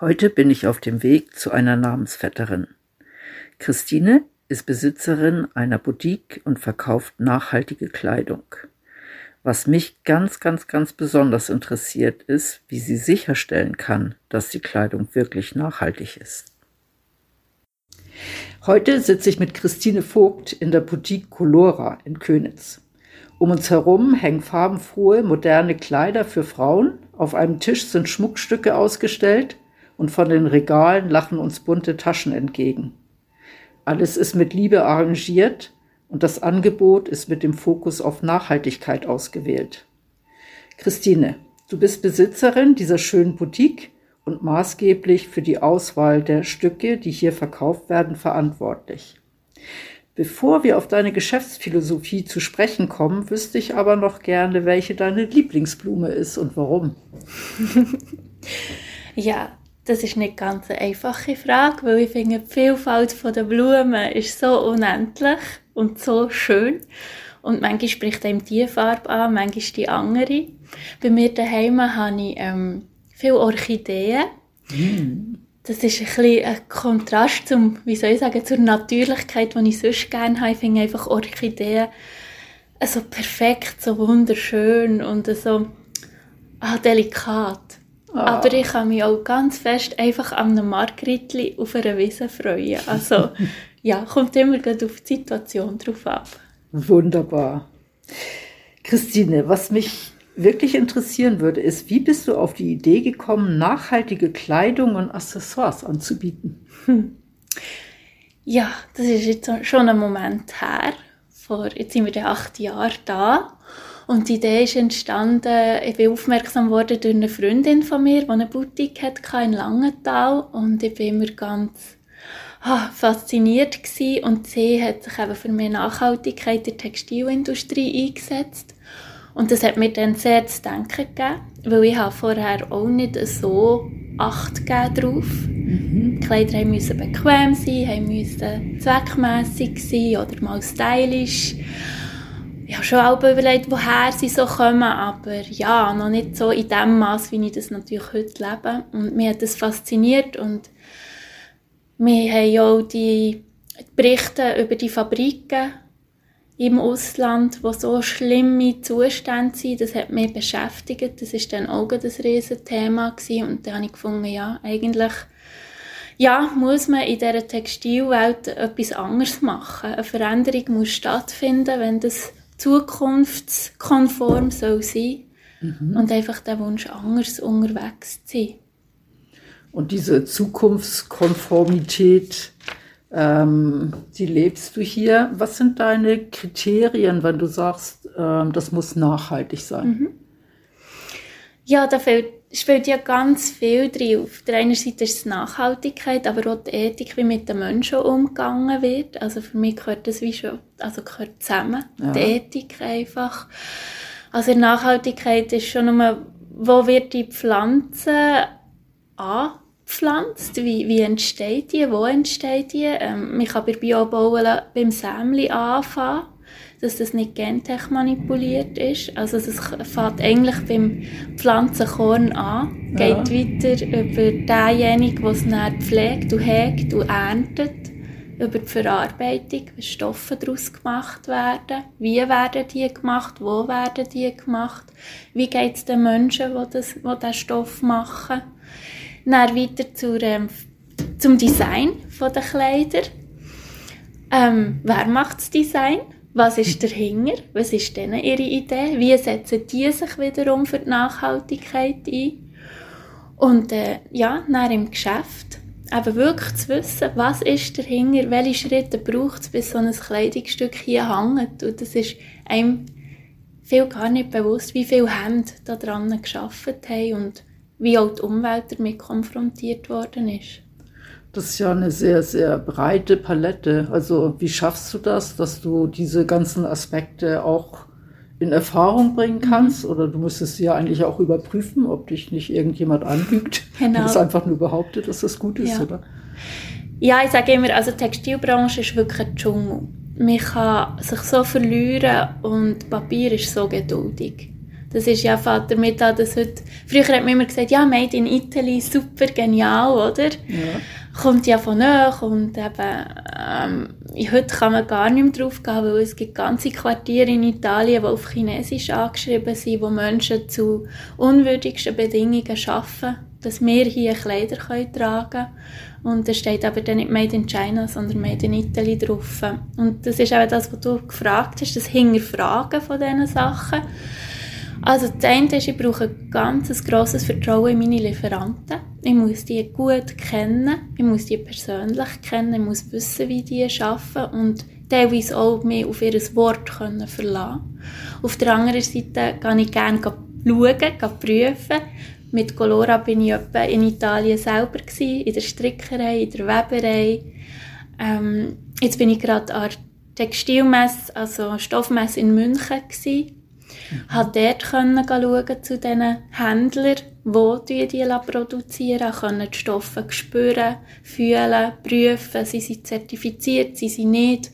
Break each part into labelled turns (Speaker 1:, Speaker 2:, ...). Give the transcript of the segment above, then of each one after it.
Speaker 1: Heute bin ich auf dem Weg zu einer Namensvetterin. Christine ist Besitzerin einer Boutique und verkauft nachhaltige Kleidung. Was mich ganz, ganz, ganz besonders interessiert ist, wie sie sicherstellen kann, dass die Kleidung wirklich nachhaltig ist. Heute sitze ich mit Christine Vogt in der Boutique Colora in Könitz. Um uns herum hängen farbenfrohe, moderne Kleider für Frauen. Auf einem Tisch sind Schmuckstücke ausgestellt und von den Regalen lachen uns bunte Taschen entgegen. Alles ist mit Liebe arrangiert und das Angebot ist mit dem Fokus auf Nachhaltigkeit ausgewählt. Christine, du bist Besitzerin dieser schönen Boutique und maßgeblich für die Auswahl der Stücke, die hier verkauft werden, verantwortlich. Bevor wir auf deine Geschäftsphilosophie zu sprechen kommen, wüsste ich aber noch gerne, welche deine Lieblingsblume ist und warum.
Speaker 2: ja, das ist nicht ganz eine einfache Frage, weil ich finde, die Vielfalt der Blumen ist so unendlich und so schön. Und manchmal spricht einem die Farbe an, manchmal die andere. Bei mir daheim habe ich ähm, viele Orchideen. Mm. Das ist ein, bisschen ein Kontrast zum, wie soll ich sagen, zur Natürlichkeit, die ich sonst gerne habe. Ich finde einfach Orchideen so perfekt, so wunderschön und so ah, delikat. Ah. Aber ich kann mich auch ganz fest einfach an einem Margritli auf einer Wiese freuen. Also, ja, kommt immer gut auf die Situation drauf ab.
Speaker 1: Wunderbar. Christine, was mich wirklich interessieren würde, ist, wie bist du auf die Idee gekommen, nachhaltige Kleidung und Accessoires anzubieten? Hm.
Speaker 2: Ja, das ist jetzt schon ein Moment her. Vor, jetzt sind wir acht Jahre da. Und die Idee ist entstanden, ich bin aufmerksam worden durch eine Freundin von mir, die eine Boutique hatte in Langenthal. Und ich war immer ganz ah, fasziniert gewesen. Und sie hat sich eben für mehr Nachhaltigkeit in der Textilindustrie eingesetzt. Und das hat mir dann sehr zu denken gegeben, weil ich habe vorher auch nicht so Acht drauf. Mhm. Die Kleider mussten bequem sein, mussten zweckmässig sein oder mal stylisch ich habe schon auch überlegt, woher sie so kommen, aber ja, noch nicht so in dem Maß, wie ich das natürlich heute lebe. Und mir hat das fasziniert und wir haben ja auch die Berichte über die Fabriken im Ausland, wo so schlimme Zustände sind, das hat mich beschäftigt. Das ist dann auch ein Riesenthema gewesen. und da habe ich gefunden, ja, eigentlich ja, muss man in dieser Textilwelt etwas anderes machen. Eine Veränderung muss stattfinden, wenn das zukunftskonform soll sein mhm. und einfach der Wunsch, anders unterwegs zu sein.
Speaker 1: Und diese Zukunftskonformität, ähm, die lebst du hier. Was sind deine Kriterien, wenn du sagst, ähm, das muss nachhaltig sein? Mhm.
Speaker 2: Ja, da fällt, spielt ja ganz viel drin. Auf der einen Seite ist es Nachhaltigkeit, aber auch die Ethik, wie mit den Menschen umgegangen wird. Also für mich gehört das wie schon, also gehört zusammen. Ja. Die Ethik einfach. Also Nachhaltigkeit ist schon nur, wo wird die Pflanze angepflanzt? Wie, wie entsteht die? Wo entsteht die? Ähm, man kann bei Biobauen beim Sämli anfangen dass das nicht gentech manipuliert ist. Also es fängt eigentlich beim Pflanzenkorn an, geht ja. weiter über denjenigen, der es dann pflegt und hegt und erntet, über die Verarbeitung, wie Stoffe daraus gemacht werden, wie werden die gemacht, wo werden die gemacht, wie geht es den Menschen, die, das, die diesen Stoff machen. Dann weiter zur, ähm, zum Design der Kleider. Ähm, wer macht das Design? Was ist dahinter? Was ist denn ihre Idee? Wie setzen die sich wiederum für die Nachhaltigkeit ein? Und äh, ja, dann im Geschäft eben wirklich zu wissen, was ist dahinter, welche Schritte braucht es, bis so ein Kleidungsstück hier hängt. Und das ist einem viel gar nicht bewusst, wie viele Hände da dran geschafft haben und wie auch die Umwelt damit konfrontiert worden ist.
Speaker 1: Das ist ja eine sehr, sehr breite Palette. Also wie schaffst du das, dass du diese ganzen Aspekte auch in Erfahrung bringen mhm. kannst? Oder du müsstest ja eigentlich auch überprüfen, ob dich nicht irgendjemand anlügt, genau. das einfach nur behauptet, dass das gut ist,
Speaker 2: ja.
Speaker 1: oder?
Speaker 2: Ja, ich sage immer, also die Textilbranche ist wirklich ein Dschungel. Man kann sich so verlieren und Papier ist so geduldig. Das ist ja Vater mit an, dass heute, früher hat man immer gesagt, ja, Made in Italy, super genial, oder? Ja. Kommt ja von euch und eben, ähm, heute kann man gar nicht mehr drauf gehen, weil es gibt ganze Quartiere in Italien, die auf Chinesisch angeschrieben sind, wo Menschen zu unwürdigsten Bedingungen arbeiten, dass wir hier Kleider können tragen können. Und da steht aber dann nicht Made in China, sondern Made in Italy drauf. Und das ist auch das, was du gefragt hast, das Hinterfragen von diesen Sachen. Also das eine ist, ich brauche ein ganz grosses Vertrauen in meine Lieferanten. Ich muss die gut kennen, ich muss die persönlich kennen, ich muss wissen, wie die arbeiten und teilweise auch mehr auf ihr Wort können verlassen Auf der anderen Seite kann ich gerne schauen, prüfen. Mit Colora bin ich in Italien selber, gewesen, in der Strickerei, in der Weberei. Ähm, jetzt bin ich gerade an der Textilmesse, also Stoffmesse in München gewesen Mhm. Hat dort können schauen zu diesen Händlern, wo die die produzieren, können die Stoffe spüren, fühlen, prüfen, sie sind zertifiziert, sie sind nicht.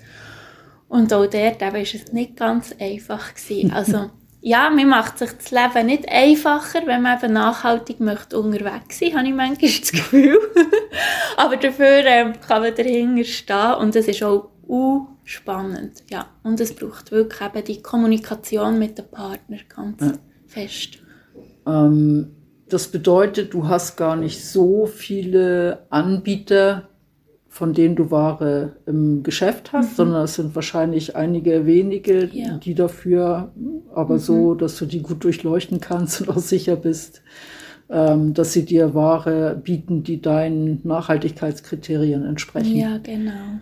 Speaker 2: Und auch dort war es nicht ganz einfach gewesen. Also, ja, mir macht sich das Leben nicht einfacher, wenn man eben nachhaltig möchte unterwegs sein, habe ich manchmal das Gefühl. Aber dafür ähm, kann man dahinter stehen und es ist auch uh, spannend. Ja. Und es braucht wirklich eben die Kommunikation mit dem Partner ganz ja. fest.
Speaker 1: Ähm, das bedeutet, du hast gar nicht so viele Anbieter, von denen du Ware im Geschäft hast, mhm. sondern es sind wahrscheinlich einige wenige, ja. die dafür, aber mhm. so, dass du die gut durchleuchten kannst und auch sicher bist, ähm, dass sie dir Ware bieten, die deinen Nachhaltigkeitskriterien entsprechen.
Speaker 2: Ja, genau.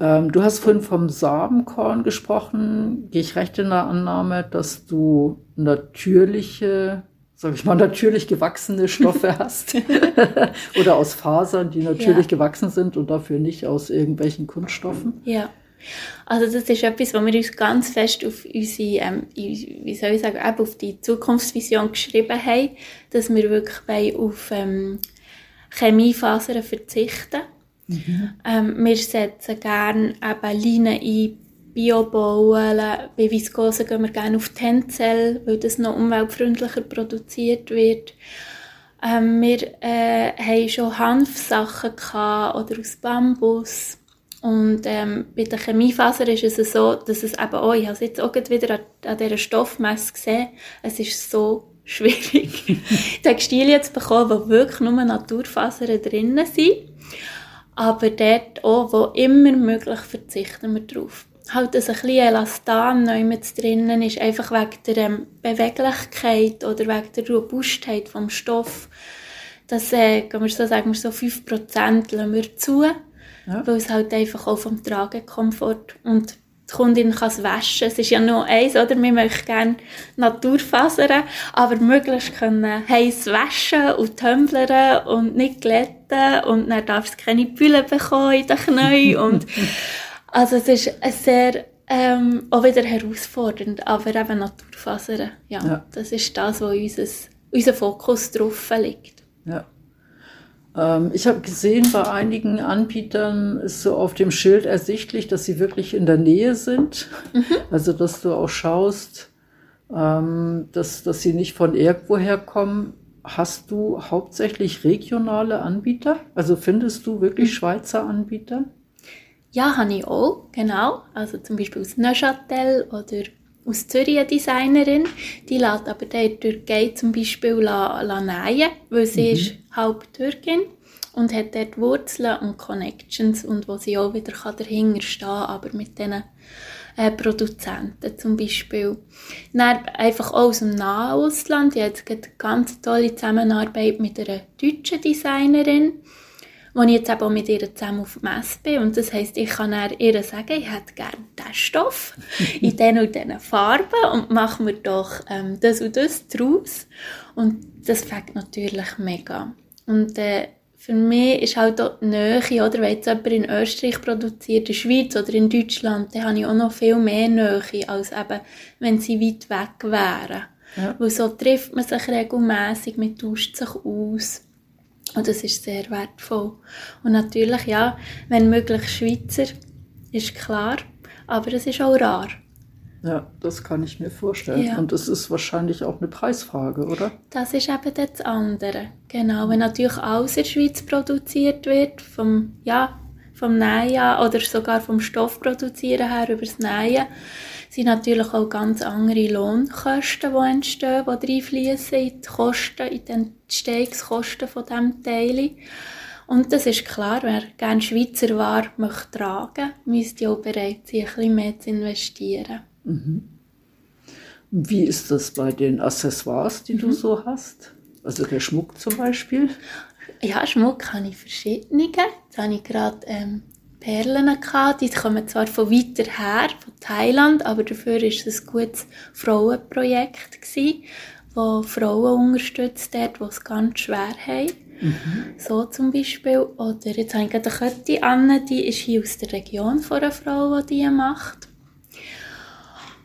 Speaker 1: Ähm, du hast vorhin vom Samenkorn gesprochen. Gehe ich recht in der Annahme, dass du natürliche, sag ich mal, natürlich gewachsene Stoffe hast? Oder aus Fasern, die natürlich ja. gewachsen sind und dafür nicht aus irgendwelchen Kunststoffen?
Speaker 2: Ja. Also das ist etwas, was wir uns ganz fest auf unsere, ähm, wie soll ich sagen, auf die Zukunftsvision geschrieben haben, dass wir wirklich auf ähm, Chemiefasern verzichten Mhm. Ähm, wir setzen gerne eben Leinen ein, Biobauen, bei Viskose gehen wir gerne auf Tencel, weil das noch umweltfreundlicher produziert wird. Ähm, wir äh, haben schon Hanfsachen oder aus Bambus. Und ähm, bei der Chemiefaser ist es so, dass es eben auch, ich habe es jetzt auch wieder an, an dieser Stoffmesse gesehen, es ist so schwierig, Textilien zu bekommen, wo wirklich nur Naturfasern drinnen sind. Aber dort auch, wo immer möglich, verzichten wir drauf. Halt, dass ein bisschen Elastan noch immer drinnen ist, einfach wegen der ähm, Beweglichkeit oder wegen der Robustheit vom Stoff. Das, äh, kann man so sagen, so 5% lassen wir zu, ja. weil es halt einfach auch vom Tragekomfort und die Kundin kann es waschen. Es ist ja nur eins, oder? Wir möchten gerne Naturfasern, aber möglichst können heiß waschen und tumblern und nicht glätten und dann darf es keine Bülle bekommen in den Knien und also es ist sehr ähm, auch wieder herausfordernd, aber eben Naturfasern, ja, ja. das ist das, wo unser, unser Fokus drauf liegt.
Speaker 1: Ja. Ähm, ich habe gesehen, bei einigen Anbietern ist so auf dem Schild ersichtlich, dass sie wirklich in der Nähe sind. Mhm. Also, dass du auch schaust, ähm, dass, dass sie nicht von irgendwoher kommen. Hast du hauptsächlich regionale Anbieter? Also findest du wirklich mhm. Schweizer Anbieter?
Speaker 2: Ja, habe ich auch, genau. Also zum Beispiel aus Neuchâtel oder aus Zürich eine Designerin. Die lässt aber der Türkei zum Beispiel la, la nähen, weil sie mhm. ist halb Türkin und hat dort Wurzeln und Connections und wo sie auch wieder kann dahinter stehen aber mit diesen äh, Produzenten zum Beispiel. Dann einfach auch aus dem nahen Ausland. Ich jetzt eine ganz tolle Zusammenarbeit mit einer deutschen Designerin, wo ich jetzt eben auch mit ihr zusammen auf dem Messe bin. Und das heisst, ich kann ihr sagen, ich hätte gerne den Stoff in den und diesen Farben und machen wir doch ähm, das und das draus. Und das fängt natürlich mega. Und äh, für mich ist halt auch die Nähe, oder wenn jetzt jemand in Österreich produziert, in der Schweiz oder in Deutschland, dann habe ich auch noch viel mehr Nähe, als eben, wenn sie weit weg wären. Ja. Weil so trifft man sich regelmäßig, man tauscht sich aus. Und das ist sehr wertvoll. Und natürlich, ja, wenn möglich Schweizer, ist klar, aber es ist auch rar.
Speaker 1: Ja, das kann ich mir vorstellen. Ja. Und es ist wahrscheinlich auch eine Preisfrage, oder?
Speaker 2: Das ist eben das andere. Genau, wenn natürlich alles in der Schweiz produziert wird, vom, ja, vom Nähen oder sogar vom Stoff produzieren her über das Nähen, sind natürlich auch ganz andere Lohnkosten, die entstehen, die reinfließen in die Kosten, in die Entstehungskosten von diesem Teil. Und das ist klar, wer gerne Schweizer Ware möchte tragen, müsste auch bereit sein, ein bisschen mehr zu investieren. Mhm.
Speaker 1: Wie ist das bei den Accessoires, die mhm. du so hast? Also der Schmuck zum Beispiel?
Speaker 2: Ja, Schmuck habe ich verschiedene. Jetzt habe ich gerade ähm, Perlen gehabt. Die kommen zwar von weiter her, von Thailand, aber dafür war es ein gutes Frauenprojekt gewesen, wo Frauen unterstützt dort, die es ganz schwer haben. Mhm. So zum Beispiel. Oder jetzt habe ich gerade eine Kette an, die ist hier aus der Region von einer Frau, die die macht.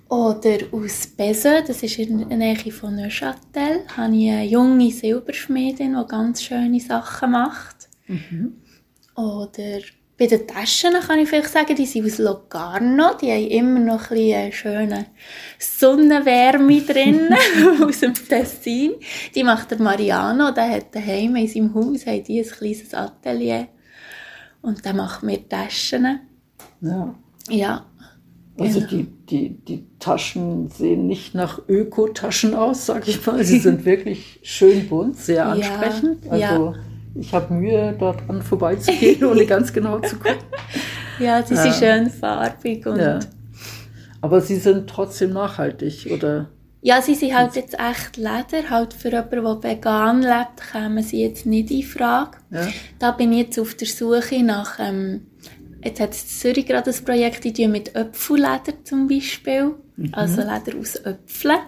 Speaker 2: Oder aus Besen, das ist in der Nähe von Neuchâtel, habe ich eine junge Silberschmiedin, die ganz schöne Sachen macht. Mhm. Oder bei den Taschen kann ich vielleicht sagen, die sind aus Locarno. Die haben immer noch ein bisschen schöne Sonnenwärme drin, aus dem Tessin. Die macht der Mariano, der hat daheim in seinem Haus hat die ein kleines Atelier. Und der macht mir Taschen.
Speaker 1: Ja.
Speaker 2: Ja.
Speaker 1: Also genau. die, die, die Taschen sehen nicht nach Ökotaschen aus, sag ich mal. Sie sind wirklich schön bunt, sehr ansprechend. Ja, also ja ich habe Mühe, dort an vorbeizugehen, ohne ganz genau zu gucken.
Speaker 2: Ja, sie sind ja. schön farbig. Und ja.
Speaker 1: Aber sie sind trotzdem nachhaltig, oder?
Speaker 2: Ja, sie sind halt jetzt echt Leder. Halt für jemanden, der vegan lebt, kommen sie jetzt nicht in Frage. Ja. Da bin ich jetzt auf der Suche nach... Ähm, jetzt hat Zürich gerade ein Projekt, die mit Öpfelleder zum Beispiel. Mhm. Also Leder aus Äpfeln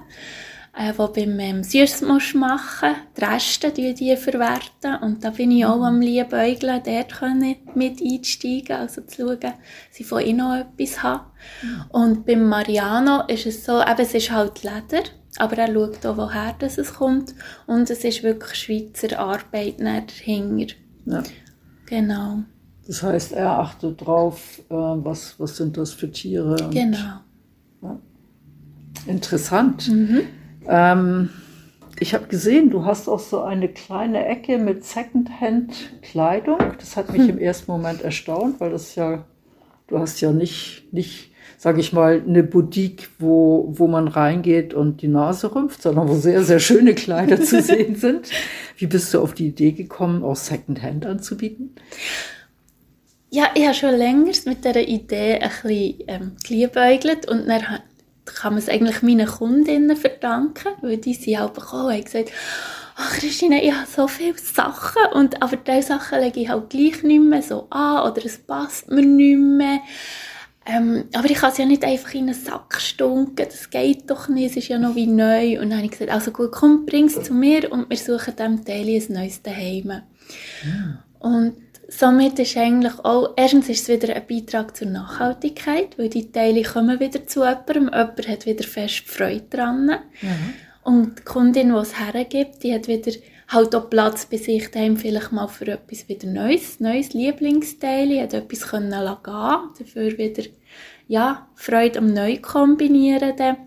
Speaker 2: äh, die beim ähm, Süß machen Die Reste die, die verwerten. Und da bin ich auch am Liebäugeln, dort können mit einsteigen, also zu schauen, dass ich von ihnen noch etwas habe. Mhm. Und beim Mariano ist es so, eben, es ist halt Leder, aber er schaut auch, woher das es kommt. Und es ist wirklich Schweizer Arbeit dahinter. Ja. Genau.
Speaker 1: Das heißt, er achtet drauf, äh, was, was sind das für Tiere.
Speaker 2: genau.
Speaker 1: Ja. Interessant. Mhm. Ähm, ich habe gesehen, du hast auch so eine kleine Ecke mit Secondhand-Kleidung. Das hat mich hm. im ersten Moment erstaunt, weil das ja, du hast ja nicht, nicht, sage ich mal, eine Boutique, wo, wo man reingeht und die Nase rümpft, sondern wo sehr, sehr schöne Kleider zu sehen sind. Wie bist du auf die Idee gekommen, auch Secondhand anzubieten?
Speaker 2: Ja, ich habe schon länger mit dieser Idee ein bisschen ähm, geliebäugelt und dann kann man es eigentlich meinen Kundinnen verdanken, weil die sind auch gekommen und gesagt, ach Christine, ich habe so viele Sachen, und, aber diese Sachen lege ich halt gleich nicht mehr so an oder es passt mir nicht mehr. Ähm, aber ich kann es ja nicht einfach in einen Sack stunken, das geht doch nicht, es ist ja noch wie neu. Und dann habe ich gesagt, also gut, komm, bring es zu mir und wir suchen dem Teil ein neues Daheim. Ja. Und somit ist eigentlich auch, erstens ist es wieder ein Beitrag zur Nachhaltigkeit, weil die Teile kommen wieder zu jemandem, jemand hat wieder fest Freude dran. Mhm. Und die Kundin, die es hergibt, die hat wieder halt auch Platz bei sich daheim vielleicht mal für etwas wieder Neues, neues Lieblingsteil, hat etwas können gehen, dafür wieder, ja, Freude am Neu kombinieren.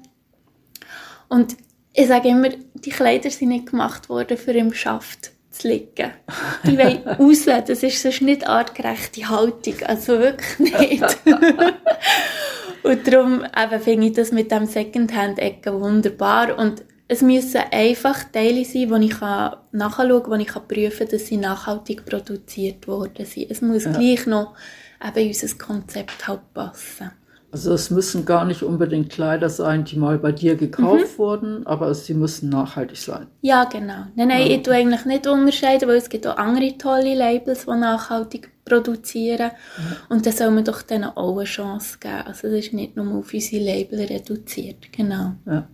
Speaker 2: Und ich sage immer, die Kleider sind nicht gemacht worden für im Schaft zu liegen. Die wollen raus, das ist sonst nicht artgerechte Haltung, also wirklich nicht. und darum finde ich das mit dem Secondhand-Ecken wunderbar und es müssen einfach Teile sein, wo ich nachschauen kann, wo ich prüfen kann, dass sie nachhaltig produziert worden sind. Es muss ja. gleich noch eben in unser Konzept halt passen.
Speaker 1: Also es müssen gar nicht unbedingt Kleider sein, die mal bei dir gekauft mhm. wurden, aber sie müssen nachhaltig sein.
Speaker 2: Ja, genau. Nein, nein, ja. ich tue eigentlich nicht unterscheiden, weil es gibt auch andere tolle Labels, die nachhaltig produzieren. Mhm. Und dann soll man doch denen auch eine Chance geben. Also das ist nicht nur auf unsere Label reduziert. Genau.
Speaker 1: Ja.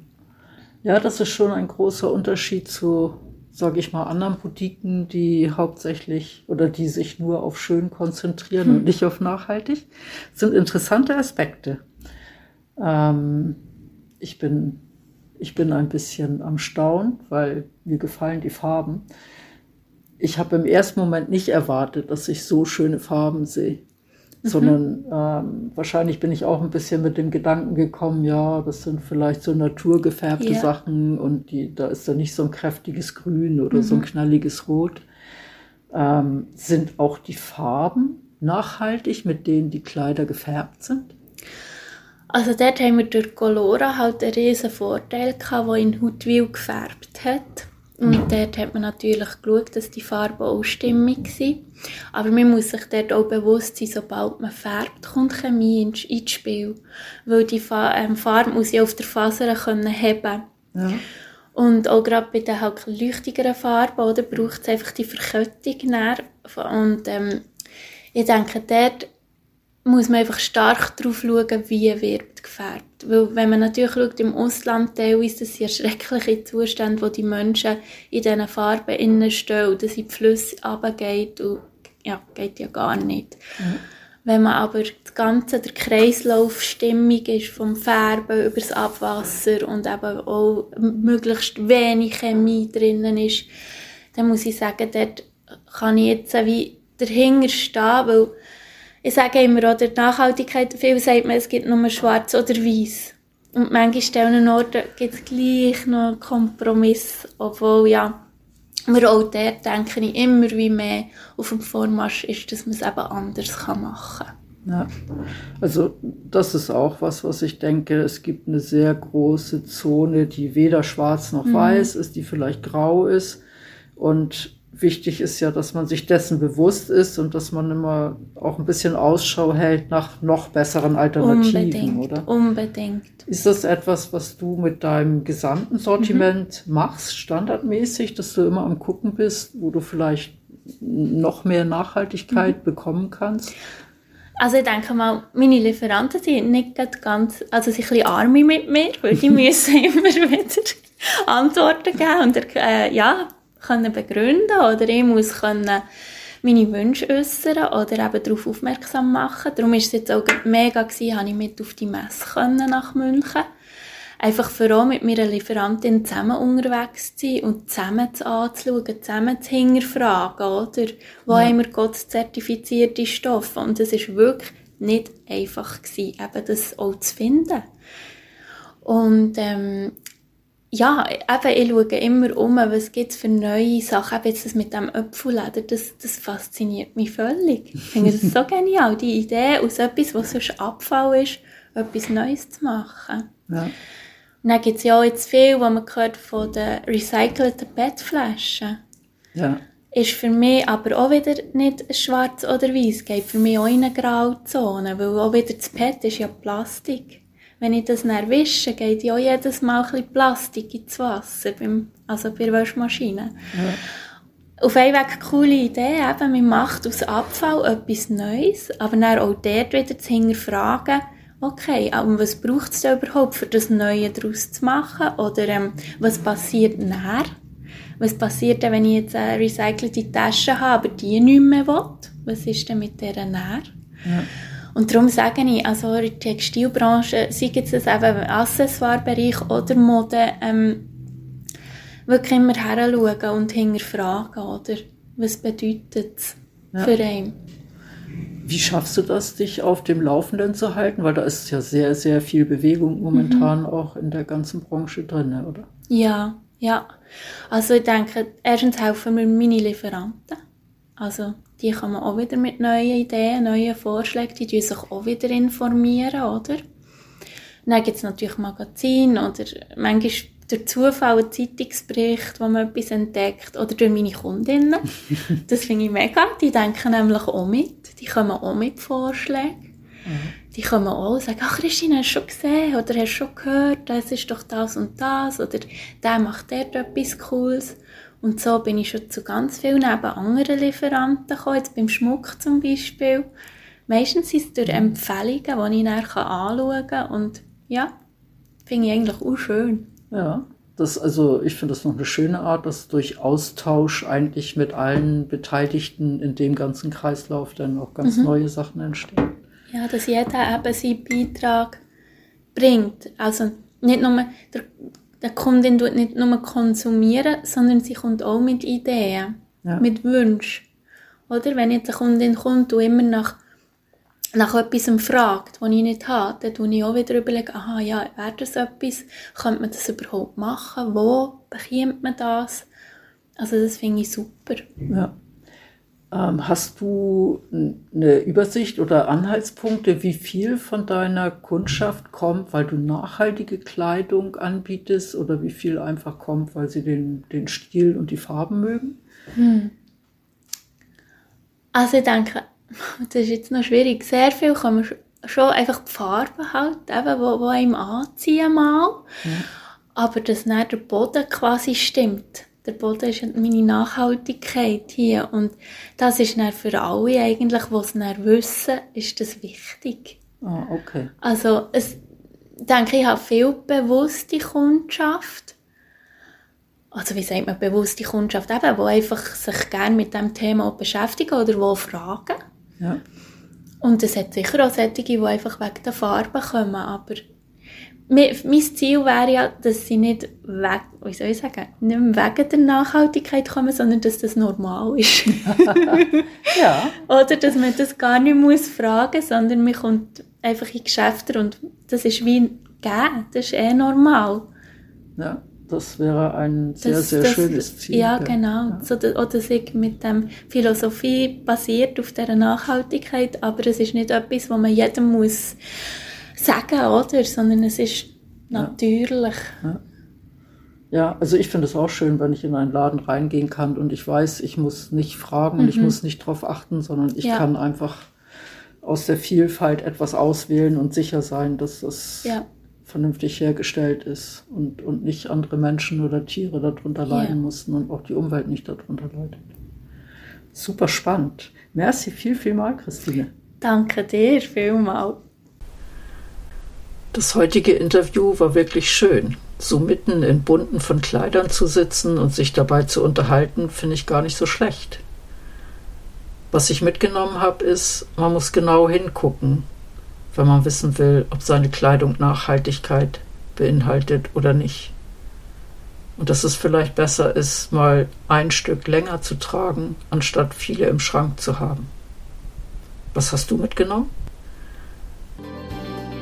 Speaker 1: ja, das ist schon ein großer Unterschied zu sage ich mal, anderen Boutiquen, die hauptsächlich oder die sich nur auf schön konzentrieren hm. und nicht auf nachhaltig, sind interessante Aspekte. Ähm, ich bin ich bin ein bisschen am Staunen, weil mir gefallen die Farben. Ich habe im ersten Moment nicht erwartet, dass ich so schöne Farben sehe. Mhm. sondern ähm, wahrscheinlich bin ich auch ein bisschen mit dem Gedanken gekommen, ja, das sind vielleicht so naturgefärbte yeah. Sachen und die, da ist da nicht so ein kräftiges Grün oder mhm. so ein mhm. knalliges Rot. Ähm, sind auch die Farben nachhaltig, mit denen die Kleider gefärbt sind?
Speaker 2: Also dort haben wir durch Colora halt einen riesen Vorteil gehabt, der in Hutwil gefärbt hat. Und dort hat man natürlich geschaut, dass die Farben auch stimmig sind. Aber man muss sich dort auch bewusst sein, sobald man färbt, kommt Chemie ins, ins Spiel. Weil die Fa ähm, Farbe muss ja auf der Faser können heben ja. Und auch gerade bei den halt leuchtigeren Farben oder, braucht es einfach die Verkettung. Und ähm, ich denke, dort muss man einfach stark darauf schauen, wie wird gefärbt. Weil wenn man natürlich schaut, im Ausland teilweise, das sind schreckliche Zustände, wo die Menschen in diesen Farben innen stehen, dass in die Flüsse runtergeht und ja, geht ja gar nicht. Mhm. Wenn man aber das Ganze, der Kreislauf stimmig ist, vom Färben über das Abwasser und eben auch möglichst wenig Chemie drinnen ist, dann muss ich sagen, dort kann ich jetzt wie dahinter stehen, weil ich sage immer, oder Nachhaltigkeit, viel sagt man, es gibt nur schwarz oder weiß. Und manchmal stellen Orten gibt es gleich noch einen Kompromiss, obwohl, ja, wir auch dort, denke ich, immer wie mehr auf dem Vormarsch ist, dass man es eben anders machen kann.
Speaker 1: Ja, also das ist auch was, was ich denke. Es gibt eine sehr große Zone, die weder schwarz noch mhm. weiß ist, die vielleicht grau ist. Und wichtig ist ja, dass man sich dessen bewusst ist und dass man immer auch ein bisschen Ausschau hält nach noch besseren Alternativen,
Speaker 2: unbedingt,
Speaker 1: oder?
Speaker 2: Unbedingt.
Speaker 1: Ist das etwas, was du mit deinem gesamten Sortiment mhm. machst, standardmäßig, dass du immer am Gucken bist, wo du vielleicht noch mehr Nachhaltigkeit mhm. bekommen kannst?
Speaker 2: Also ich denke mal, meine Lieferanten sind nicht ganz, also sind ein bisschen arme mit mir, weil die müssen immer wieder Antworten geben und äh, ja, können begründen oder ich muss können meine Wünsche äußern oder eben darauf aufmerksam machen. Darum war es jetzt auch mega gewesen, habe ich mit auf die Messe können nach München. Einfach für auch mit meiner Lieferantin zusammen unterwegs zu sein und zusammen zu anzuschauen, zusammen zu hinterfragen, oder? Wo ja. haben wir Gott zertifizierte Stoffe? Und es war wirklich nicht einfach gewesen, eben das auch zu finden. Und ähm, ja, eben, ich schaue immer um, was gibt es für neue Sachen. Eben jetzt das mit dem Öpfelleder, das, das fasziniert mich völlig. Ich finde das so genial, die Idee, aus etwas, was sonst Abfall ist, etwas Neues zu machen. Ja. Und dann gibt es ja auch jetzt viel, was man gehört von den recycelten PET-Flaschen. Ja. Ist für mich aber auch wieder nicht schwarz oder weiß, geht für mich auch in eine Grauzone, weil auch wieder das PET ist ja Plastik wenn ich das dann wische, geht ja jedes Mal ein bisschen Plastik ins Wasser, beim, also bei der Waschmaschine. Ja. Auf einen Weg eine coole Idee, eben, man macht aus Abfall etwas Neues, aber dann auch dort wieder zu hinterfragen, okay, aber was braucht es denn überhaupt, für das Neue daraus zu machen? Oder ähm, was passiert nachher? Was passiert denn, wenn ich jetzt eine recycelte Tasche habe, aber die nicht mehr will? Was ist denn mit der nachher? Ja. Und darum sage ich, also in der Textilbranche, sei es eben Accessoire-Bereich oder Mode, ähm, wirklich immer heranschauen und hinterfragen, oder? Was bedeutet es ja. für einen?
Speaker 1: Wie schaffst du das, dich auf dem Laufenden zu halten? Weil da ist ja sehr, sehr viel Bewegung momentan mhm. auch in der ganzen Branche drin, oder?
Speaker 2: Ja, ja. Also ich denke, erstens helfen mir meine Lieferanten. Also die kann man auch wieder mit neuen Ideen, neuen Vorschlägen, die tun sich auch wieder informieren, oder? dann gibt es natürlich Magazine oder manchmal durch Zufall ein Zeitungsbericht, wo man etwas entdeckt, oder durch meine Kundinnen. Das finde ich mega. Die denken nämlich auch mit. Die kommen auch mit Vorschlägen. Mhm. die kommen auch und sagen, ach Christine, hast du schon gesehen oder hast du schon gehört, das ist doch das und das oder der macht dort etwas Cooles. Und so bin ich schon zu ganz vielen neben anderen Lieferanten gekommen, jetzt beim Schmuck zum Beispiel. Meistens sind es durch Empfehlungen, die ich dann anschauen kann und ja, finde ich eigentlich auch schön.
Speaker 1: Ja, das, also ich finde das noch eine schöne Art, dass durch Austausch eigentlich mit allen Beteiligten in dem ganzen Kreislauf dann auch ganz mhm. neue Sachen entstehen.
Speaker 2: Ja, dass jeder eben seinen Beitrag bringt. Also nicht nur, der, der Kundin tut nicht nur konsumieren, sondern sie kommt auch mit Ideen, ja. mit Wünschen. Oder wenn jetzt eine Kundin kommt und immer nach nach etwas fragt, das ich nicht habe, dann tue ich auch wieder überlegen, aha, ja, wäre das etwas, könnte man das überhaupt machen, wo bekommt man das? Also das finde ich super.
Speaker 1: Ja. Ähm, hast du eine Übersicht oder Anhaltspunkte, wie viel von deiner Kundschaft kommt, weil du nachhaltige Kleidung anbietest oder wie viel einfach kommt, weil sie den, den Stil und die Farben mögen? Hm.
Speaker 2: Also ich denke, das ist jetzt noch schwierig. Sehr viel kann man schon einfach die Farben halt, eben, wo, wo einem anziehen mal. Ja. Aber dass dann der Boden quasi stimmt. Der Boden ist meine Nachhaltigkeit hier. Und das ist dann für alle eigentlich, die es dann wissen, ist das wichtig.
Speaker 1: Ah, okay.
Speaker 2: Also, es, ich denke, ich habe viel bewusste Kundschaft also wie sagt man, bewusste Kundschaft eben, die einfach sich gerne mit dem Thema beschäftigen oder die fragen.
Speaker 1: Ja.
Speaker 2: Und es hat sicher auch solche, die einfach wegen der Farbe kommen, aber mein Ziel wäre ja, dass sie nicht weg, wie soll ich sagen, nicht mehr wegen der Nachhaltigkeit kommen, sondern dass das normal ist.
Speaker 1: ja.
Speaker 2: Oder dass man das gar nicht muss fragen, sondern man kommt einfach in Geschäfte und das ist wie ein Gehen, das ist eh normal.
Speaker 1: Ja. Das wäre ein sehr, das, sehr das, schönes Ziel.
Speaker 2: Ja, genau. Ja. So, oder sich mit dem Philosophie basiert auf dieser Nachhaltigkeit, aber es ist nicht etwas, was man jedem muss sagen, oder? Sondern es ist natürlich.
Speaker 1: Ja. ja. also ich finde es auch schön, wenn ich in einen Laden reingehen kann und ich weiß, ich muss nicht fragen, mhm. ich muss nicht darauf achten, sondern ich ja. kann einfach aus der Vielfalt etwas auswählen und sicher sein, dass das
Speaker 2: ja
Speaker 1: vernünftig hergestellt ist und, und nicht andere Menschen oder Tiere darunter leiden ja. mussten und auch die Umwelt nicht darunter leidet. Super spannend. Merci viel, viel mal, Christine.
Speaker 2: Danke dir vielmal.
Speaker 1: Das heutige Interview war wirklich schön. So mitten in bunten von Kleidern zu sitzen und sich dabei zu unterhalten, finde ich gar nicht so schlecht. Was ich mitgenommen habe, ist, man muss genau hingucken, wenn man wissen will, ob seine Kleidung Nachhaltigkeit beinhaltet oder nicht. Und dass es vielleicht besser ist, mal ein Stück länger zu tragen, anstatt viele im Schrank zu haben. Was hast du mitgenommen?